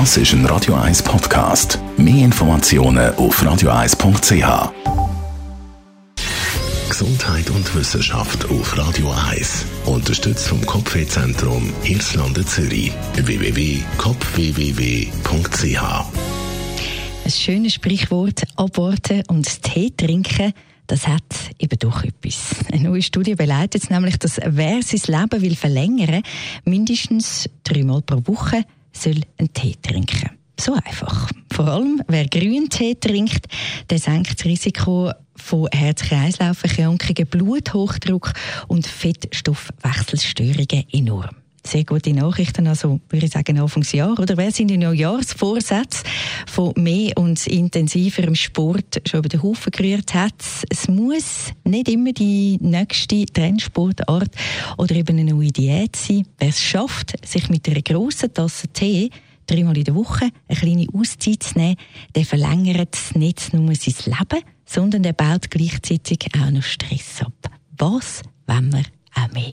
Das ist ein Radio 1 Podcast. Mehr Informationen auf radio1.ch. Gesundheit und Wissenschaft auf Radio 1. Unterstützt vom Kopfwehzentrum Irlande Zürich. www.kopfwww.ch Ein schönes Sprichwort, abwarten und Tee trinken das hat eben doch etwas. Eine neue Studie beleidigt nämlich, dass wer sein Leben will verlängern mindestens dreimal pro Woche soll einen Tee trinken. So einfach. Vor allem, wer grünen Tee trinkt, der senkt das Risiko von Herz-Kreislauf-Erkrankungen, Bluthochdruck und Fettstoffwechselstörungen enorm sehr gute Nachrichten, also würde ich sagen Anfangsjahr. Oder wer sind die Neujahrsvorsätze von mehr und intensiverem Sport schon über den Haufen gerührt hat? Es muss nicht immer die nächste Trendsportart oder eben eine neue Diät sein. Wer es schafft, sich mit einer grossen Tasse Tee dreimal in der Woche eine kleine Auszeit zu nehmen, der verlängert nicht nur sein Leben, sondern der baut gleichzeitig auch noch Stress ab. Was wenn wir auch mehr?